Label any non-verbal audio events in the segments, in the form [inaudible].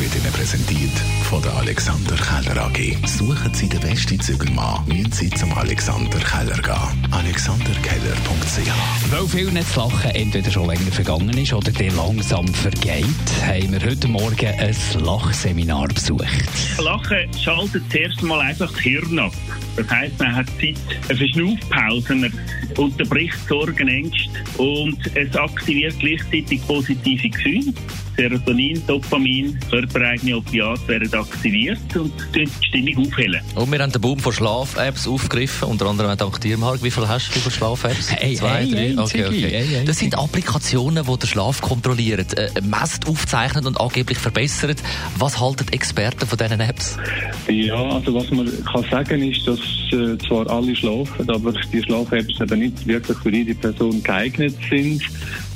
wird Ihnen präsentiert von der Alexander Keller AG. Suchen Sie den besten Zügelmann, müssen Sie zum Alexander Keller gehen. AlexanderKeller.ch Weil vielen das Lachen entweder schon länger vergangen ist oder der langsam vergeht, haben wir heute Morgen ein Lachseminar besucht. Lachen schaltet zuerst mal einfach das Hirn ab. Das heisst, man hat Zeit für Schnaufpause, man unterbricht Sorgen, Ängste und es aktiviert gleichzeitig positive Gefühle. Serotonin, Dopamin, körpereigene Opiate werden aktiviert und die Stimmung aufhellen. Und wir haben den Boom von Schlaf-Apps aufgegriffen, unter anderem auch dank dir, Marc. Wie viel hast du von Schlaf-Apps? Hey, Zwei, hey, drei? hey, okay, okay. hey, hey, das sind. Applikationen, die den Schlaf kontrollieren, äh, messt, aufzeichnen und angeblich verbessern. Was halten die Experten von diesen Apps? Ja, also was man kann sagen ist, dass äh, zwar alle schlafen, aber die Schlaf-Apps eben nicht wirklich für jede Person geeignet sind.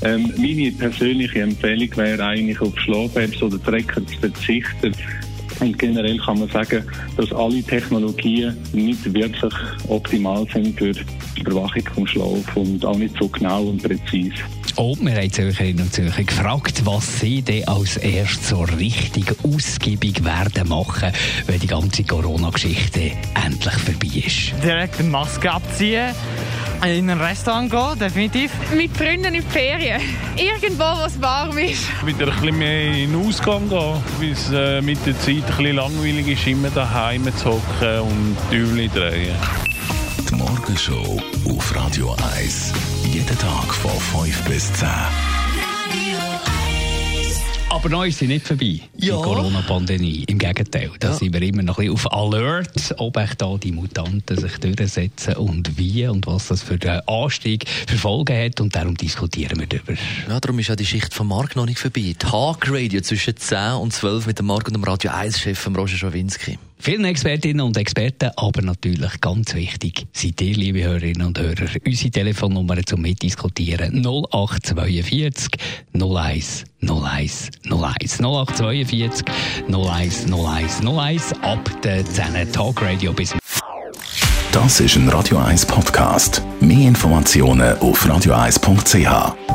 Ähm, meine persönliche Empfehlung wäre eigentlich auf Schlaf-Apps oder Tracker zu verzichten. Und generell kann man sagen, dass alle Technologien nicht wirklich optimal sind für Überwachung vom Schlaf und auch nicht so genau und präzise. Und wir haben Zürcherinnen und Zürcher gefragt, was sie denn als erstes so richtig ausgiebig werden machen, wenn die ganze Corona-Geschichte endlich vorbei ist. direkt eine Maske abziehen, in ein Restaurant gehen, definitiv. mit Freunden in die Ferien. [laughs] Irgendwo, wo es warm ist. wieder ein bisschen mehr in den Ausgang gehen, weil es äh, mit der Zeit ein bisschen langweilig ist, immer daheim zu hocken und Däumchen drehen. Die Morgenshow auf Radio 1. Jeden Tag von 5 bis 10. Aber neu ist sie nicht vorbei, die Ja. Corona-Pandemie. Im Gegenteil, da Ja. sind wir immer noch ein bisschen auf Alert, ob echt da die Mutanten sich durchsetzen und wie und was das für den Anstieg für Folgen hat. Und darum diskutieren wir darüber. Ja, darum ist ja die Schicht von Marc noch nicht vorbei. Tag Radio zwischen 10 und 12 mit dem Marc und dem Radio 1-Chef Roger Schawinski. Vielen Expertinnen und Experten, aber natürlich ganz wichtig, seid ihr, liebe Hörerinnen und Hörer, unsere Telefonnummer zum Mitdiskutieren 0842 01 01 01 0842 01 01 01 ab der 10 Talk Radio bis Das ist ein Radio 1 Podcast. Mehr Informationen auf radio1.ch.